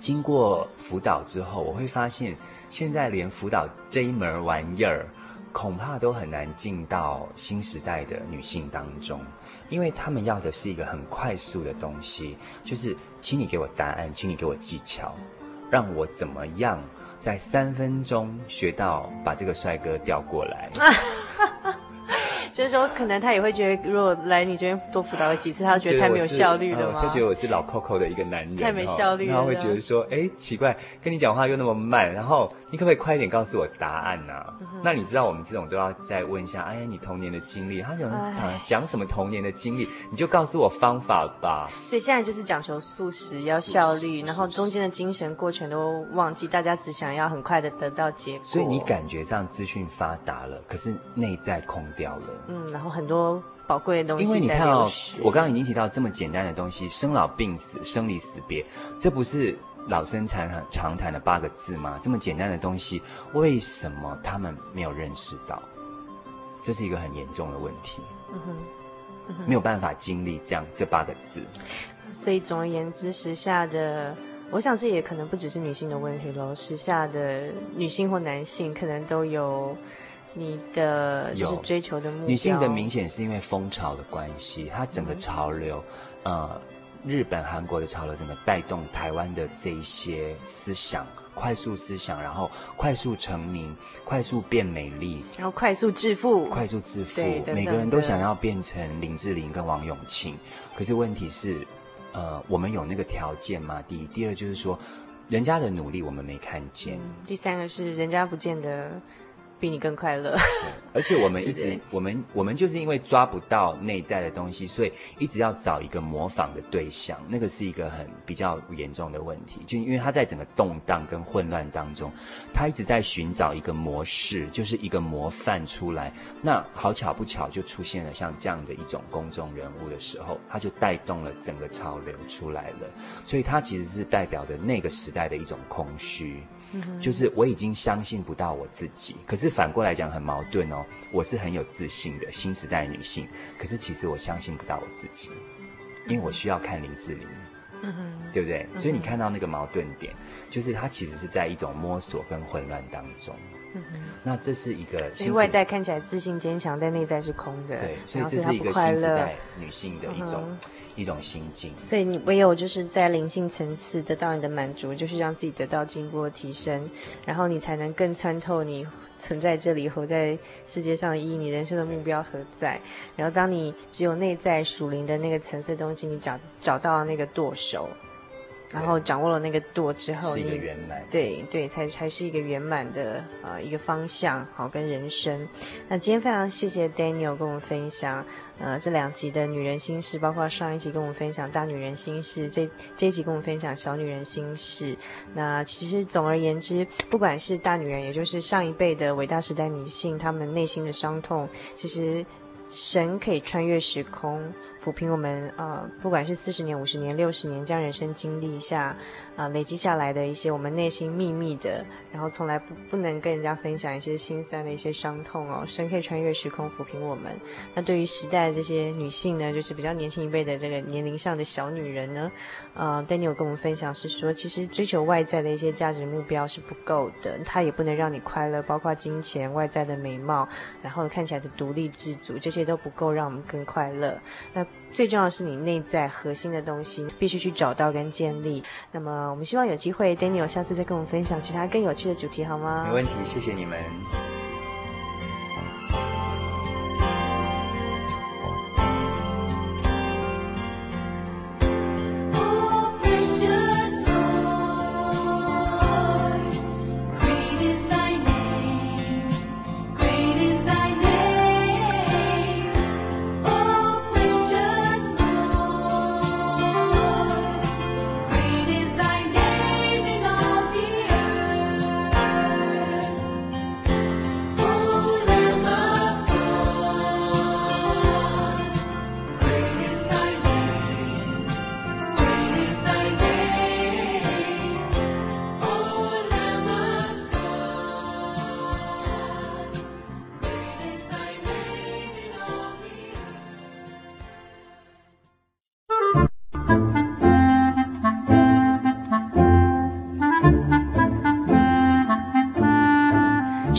经过辅导之后，我会发现，现在连辅导这一门玩意儿，恐怕都很难进到新时代的女性当中，因为他们要的是一个很快速的东西，就是请你给我答案，请你给我技巧，让我怎么样在三分钟学到把这个帅哥调过来。就是说，可能他也会觉得，如果来你这边多辅导了几次，他觉得太没有效率了吗？就觉得我是老 Coco 的一个男人，太没效率了。然后会觉得说，哎，奇怪，跟你讲话又那么慢，然后你可不可以快一点告诉我答案呢、啊嗯？那你知道我们这种都要再问一下，哎，你童年的经历，他有人讲什么童年的经历，你就告诉我方法吧。所以现在就是讲求素食，要效率，然后中间的精神过程都忘记，大家只想要很快的得到结果。所以你感觉上资讯发达了，可是内在空掉了。嗯，然后很多宝贵的东西。因为你看哦，我刚刚已经提到这么简单的东西，生老病死、生离死别，这不是老生常谈常谈的八个字吗？这么简单的东西，为什么他们没有认识到？这是一个很严重的问题。嗯哼，嗯哼，没有办法经历这样这八个字。所以总而言之，时下的，我想这也可能不只是女性的问题喽。时下的女性或男性可能都有。你的就是追求的目标，女性的明显是因为风潮的关系，它整个潮流，嗯、呃，日本、韩国的潮流，整个带动台湾的这一些思想，快速思想，然后快速成名，快速变美丽，然后快速致富，快速致富，每个人都想要变成林志玲跟王永庆，可是问题是，呃，我们有那个条件吗？第一，第二就是说，人家的努力我们没看见，嗯、第三个是人家不见得。比你更快乐，而且我们一直，我们我们就是因为抓不到内在的东西，所以一直要找一个模仿的对象，那个是一个很比较严重的问题。就因为他在整个动荡跟混乱当中，他一直在寻找一个模式，就是一个模范出来。那好巧不巧，就出现了像这样的一种公众人物的时候，他就带动了整个潮流出来了。所以，他其实是代表着那个时代的一种空虚。就是我已经相信不到我自己，可是反过来讲很矛盾哦。我是很有自信的新时代女性，可是其实我相信不到我自己，因为我需要看林志玲，嗯哼，对不对？所以你看到那个矛盾点，就是它其实是在一种摸索跟混乱当中。那这是一个，所以外在看起来自信坚强，但内在是空的。对，所以这是一个新时代女性的一种、嗯、一种心境。所以你唯有就是在灵性层次得到你的满足，就是让自己得到进步的提升，然后你才能更穿透你存在这里、活在世界上的意义，你人生的目标何在。然后当你只有内在属灵的那个层次的东西，你找找到那个舵手。然后掌握了那个舵之后，是一个圆满，对对，才才是一个圆满的呃一个方向，好跟人生。那今天非常谢谢 Daniel 跟我们分享呃这两集的女人心事，包括上一集跟我们分享大女人心事，这这一集跟我们分享小女人心事。那其实总而言之，不管是大女人，也就是上一辈的伟大时代女性，她们内心的伤痛，其实神可以穿越时空。抚平我们呃，不管是四十年、五十年、六十年，将人生经历一下。啊，累积下来的一些我们内心秘密的，然后从来不不能跟人家分享一些心酸的一些伤痛哦，神可以穿越时空抚平我们。那对于时代的这些女性呢，就是比较年轻一辈的这个年龄上的小女人呢，呃，Daniel 跟我们分享是说，其实追求外在的一些价值目标是不够的，它也不能让你快乐，包括金钱、外在的美貌，然后看起来的独立自主，这些都不够让我们更快乐。那最重要的是你内在核心的东西必须去找到跟建立。那么。我们希望有机会，Daniel 下次再跟我们分享其他更有趣的主题，好吗？没问题，谢谢你们。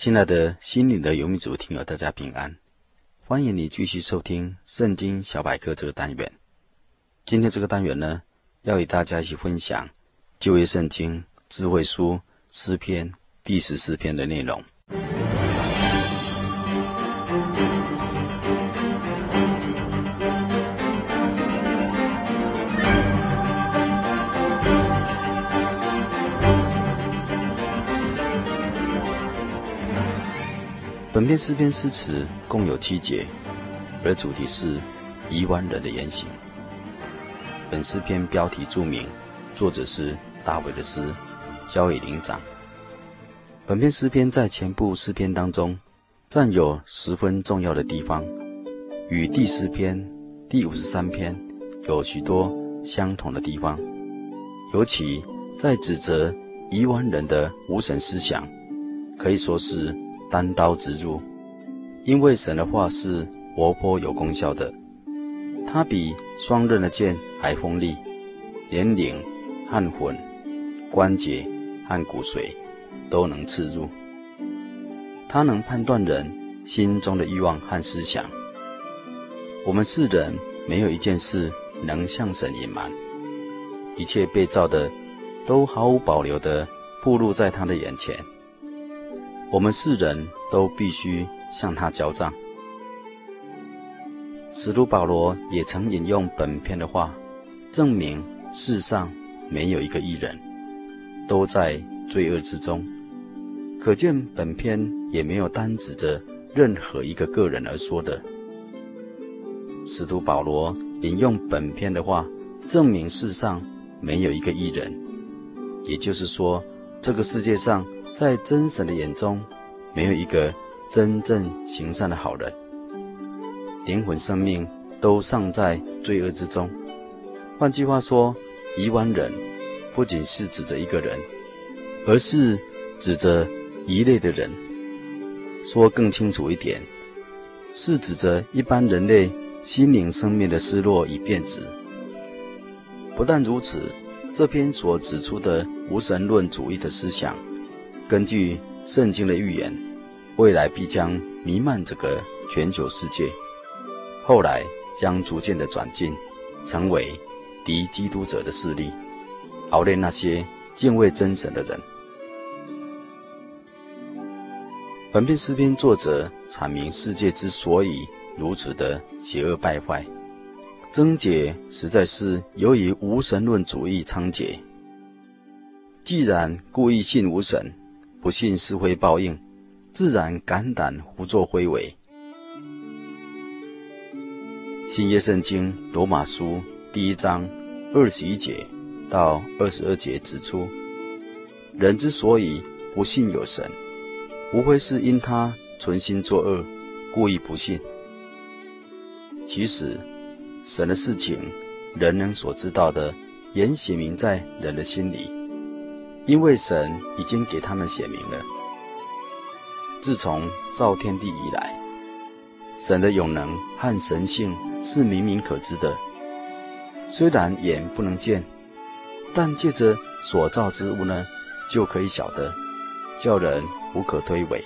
亲爱的心灵的游民族听友，大家平安！欢迎你继续收听《圣经小百科》这个单元。今天这个单元呢，要与大家一起分享旧约圣经智慧书诗篇第十四篇的内容。本篇诗篇诗词共有七节，而主题是愚顽人的言行。本诗篇标题注明，作者是大卫的诗，交与灵长。本篇诗篇在全部诗篇当中占有十分重要的地方，与第十篇、第五十三篇有许多相同的地方，尤其在指责愚顽人的无神思想，可以说是。单刀直入，因为神的话是活泼有功效的，它比双刃的剑还锋利，连灵和魂、关节和骨髓都能刺入。它能判断人心中的欲望和思想。我们世人没有一件事能向神隐瞒，一切被造的都毫无保留地暴露在他的眼前。我们世人都必须向他交账。使徒保罗也曾引用本篇的话，证明世上没有一个义人，都在罪恶之中。可见本篇也没有单指着任何一个个人而说的。使徒保罗引用本篇的话，证明世上没有一个义人，也就是说，这个世界上。在真神的眼中，没有一个真正行善的好人，灵魂生命都丧在罪恶之中。换句话说，愚顽人不仅是指着一个人，而是指着一类的人。说更清楚一点，是指着一般人类心灵生命的失落与变质。不但如此，这篇所指出的无神论主义的思想。根据圣经的预言，未来必将弥漫这个全球世界，后来将逐渐的转进，成为敌基督者的势力，熬炼那些敬畏真神的人。本篇诗篇作者阐明世界之所以如此的邪恶败坏，症结实在是由于无神论主义猖獗。既然故意信无神，不信是会报应，自然肝胆胡作非为。新约圣经罗马书第一章二十一节到二十二节指出，人之所以不信有神，无非是因他存心作恶，故意不信。其实，神的事情，人人所知道的，也写明在人的心里。因为神已经给他们写明了，自从造天地以来，神的永能和神性是明明可知的。虽然眼不能见，但借着所造之物呢，就可以晓得，叫人无可推诿。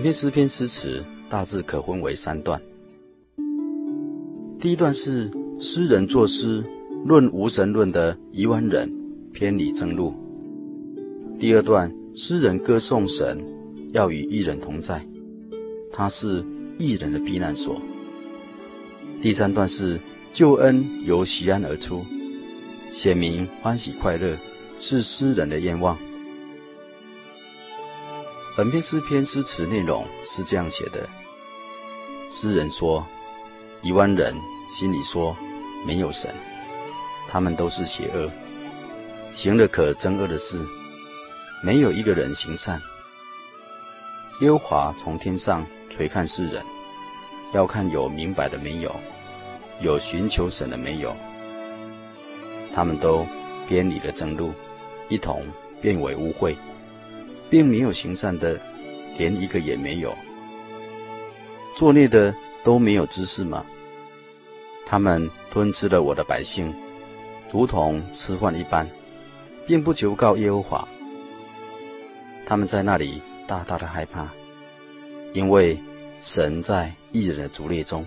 本篇诗篇诗词大致可分为三段。第一段是诗人作诗论无神论的愚顽人偏离正路；第二段，诗人歌颂神要与义人同在，他是义人的避难所。第三段是救恩由席安而出，显明欢喜快乐是诗人的愿望。本篇诗篇诗词内容是这样写的：诗人说，一万人心里说没有神，他们都是邪恶，行了可憎恶的事，没有一个人行善。耶和华从天上垂看世人，要看有明白的没有。有寻求神的没有？他们都偏离了正路，一同变为污秽，并没有行善的，连一个也没有。作孽的都没有知识吗？他们吞吃了我的百姓，如同吃饭一般，并不求告耶和华。他们在那里大大的害怕，因为神在义人的族列中。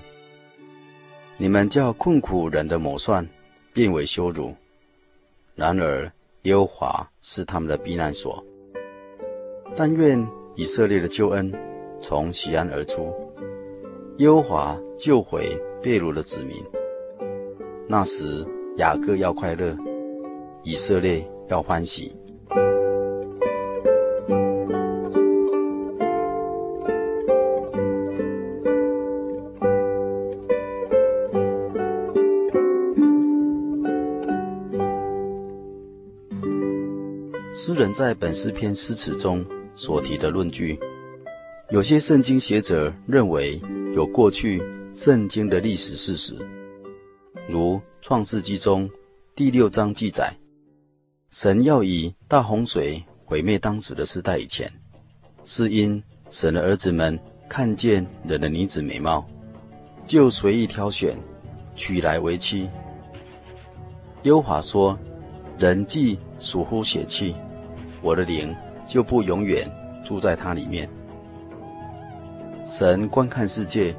你们叫困苦人的谋算变为羞辱，然而耶和华是他们的避难所。但愿以色列的救恩从锡安而出，耶和华救回被掳的子民。那时雅各要快乐，以色列要欢喜。诗人在本诗篇诗词中所提的论据，有些圣经学者认为有过去圣经的历史事实，如创世纪中第六章记载，神要以大洪水毁灭当时的世代以前，是因神的儿子们看见人的女子美貌，就随意挑选，娶来为妻。优华说：人既属乎血气。我的灵就不永远住在他里面。神观看世界，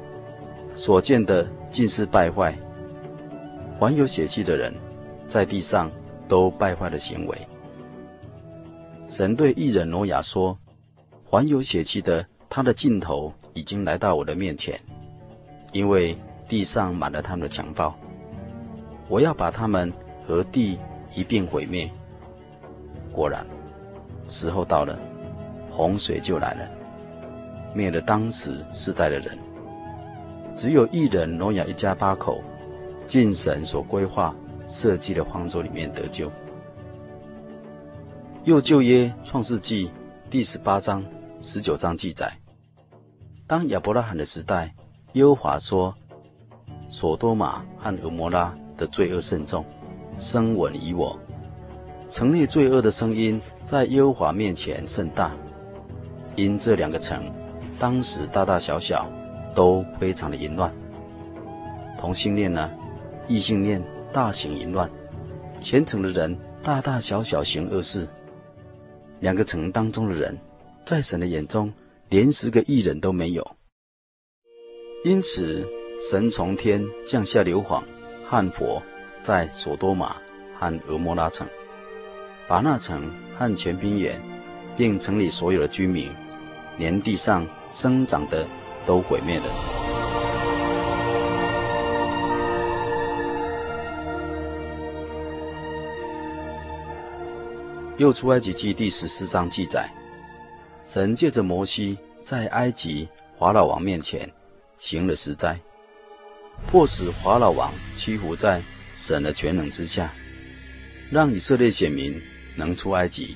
所见的尽是败坏。凡有血气的人，在地上都败坏了行为。神对义人挪亚说：“凡有血气的，他的尽头已经来到我的面前，因为地上满了他们的强暴。我要把他们和地一并毁灭。”果然。时候到了，洪水就来了，灭了当时世代的人。只有一人挪亚一家八口，进神所规划设计的方舟里面得救。又旧约创世纪第十八章、十九章记载，当亚伯拉罕的时代，耶和华说：所多玛和蛾摩拉的罪恶甚重，生闻于我。城内罪恶的声音在耶和华面前甚大，因这两个城当时大大小小都非常的淫乱。同性恋呢，异性恋大行淫乱，虔诚的人大大小小行恶事。两个城当中的人，在神的眼中连十个义人都没有。因此，神从天降下硫磺和火，在所多玛和蛾摩拉城。把那城和全平原，并城里所有的居民，连地上生长的都毁灭了。又出埃及记第十四章记载，神借着摩西在埃及法老王面前行了十灾，迫使法老王屈服在神的全能之下，让以色列选民。能出埃及，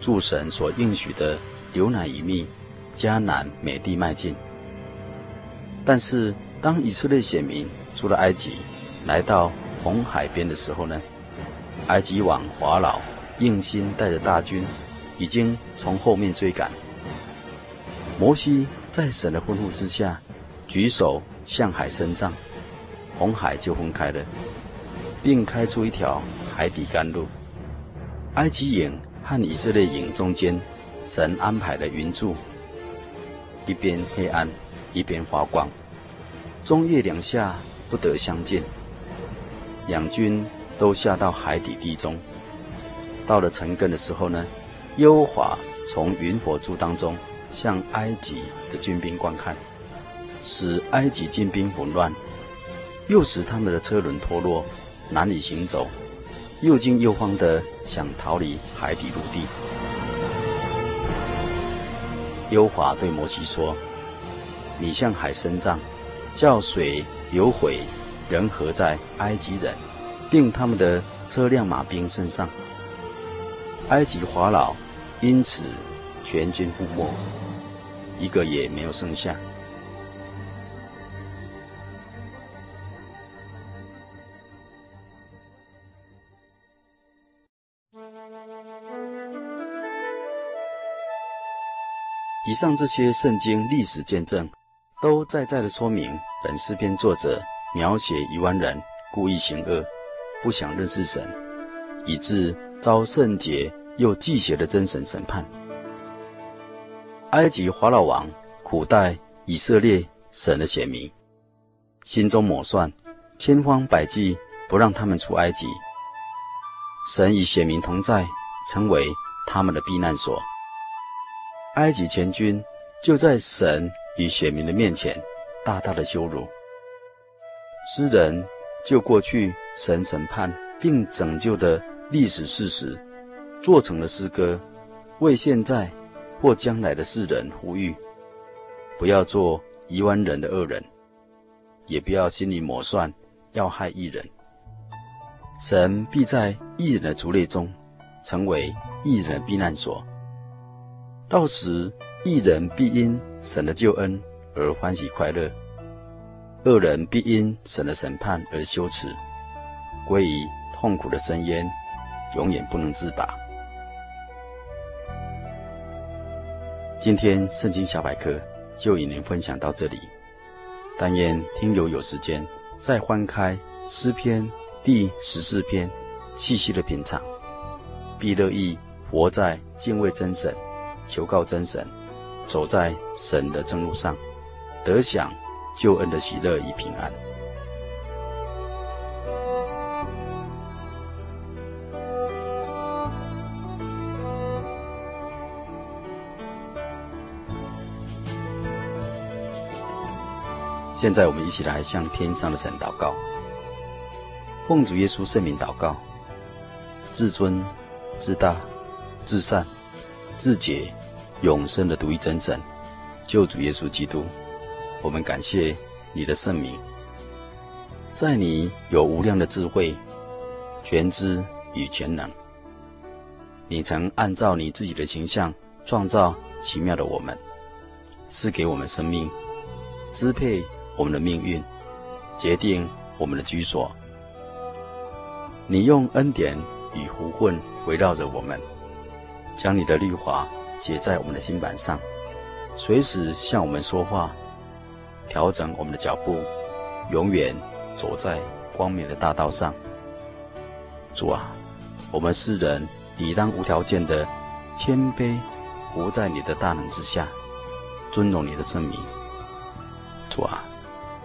诸神所应许的牛奶与蜜、迦南美地迈进。但是，当以色列选民出了埃及，来到红海边的时候呢，埃及王法老硬心带着大军，已经从后面追赶。摩西在神的吩咐之下，举手向海伸张，红海就分开了，并开出一条海底干路。埃及营和以色列营中间，神安排了云柱，一边黑暗，一边发光，中夜两下不得相见。两军都下到海底地中，到了晨更的时候呢，耶和华从云火柱当中向埃及的军兵观看，使埃及军兵混乱，又使他们的车轮脱落，难以行走，又惊又慌的想逃离海底陆地。优华对摩西说：“你向海伸杖，叫水流回，人和在埃及人，并他们的车辆马兵身上。”埃及法老因此全军覆没，一个也没有剩下。以上这些圣经历史见证，都在在的说明本诗篇作者描写一万人故意行恶，不想认识神，以致遭圣洁又忌邪的真神审判。埃及法老王苦待以色列神的选民，心中谋算，千方百计不让他们出埃及。神与选民同在，成为他们的避难所。埃及全军就在神与选民的面前大大的羞辱。诗人就过去神审判并拯救的历史事实。做成了诗歌，为现在或将来的世人呼吁：不要做愚顽人的恶人，也不要心里谋算要害一人。神必在义人的族类中成为义人的避难所。到时，一人必因神的救恩而欢喜快乐，恶人必因神的审判而羞耻，归于痛苦的深渊，永远不能自拔。今天圣经小百科就与您分享到这里，但愿听友有时间再翻开诗篇第十四篇，细细的品尝，必乐意活在敬畏真神、求告真神，走在神的正路上，得享救恩的喜乐与平安。现在我们一起来向天上的神祷告，奉主耶稣圣名祷告，至尊、至大、至善、至洁、永生的独一真神，救主耶稣基督，我们感谢你的圣名，在你有无量的智慧、全知与全能，你曾按照你自己的形象创造奇妙的我们，赐给我们生命，支配。我们的命运，决定我们的居所。你用恩典与福分围绕着我们，将你的律法写在我们的心版上，随时向我们说话，调整我们的脚步，永远走在光明的大道上。主啊，我们世人理当无条件的谦卑，活在你的大能之下，尊荣你的圣名。主啊。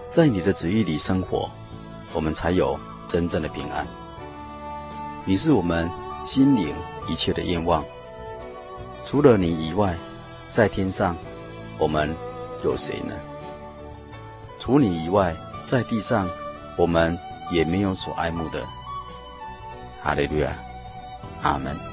在你的旨意里生活，我们才有真正的平安。你是我们心灵一切的愿望。除了你以外，在天上我们有谁呢？除你以外，在地上我们也没有所爱慕的。哈利路亚，阿门。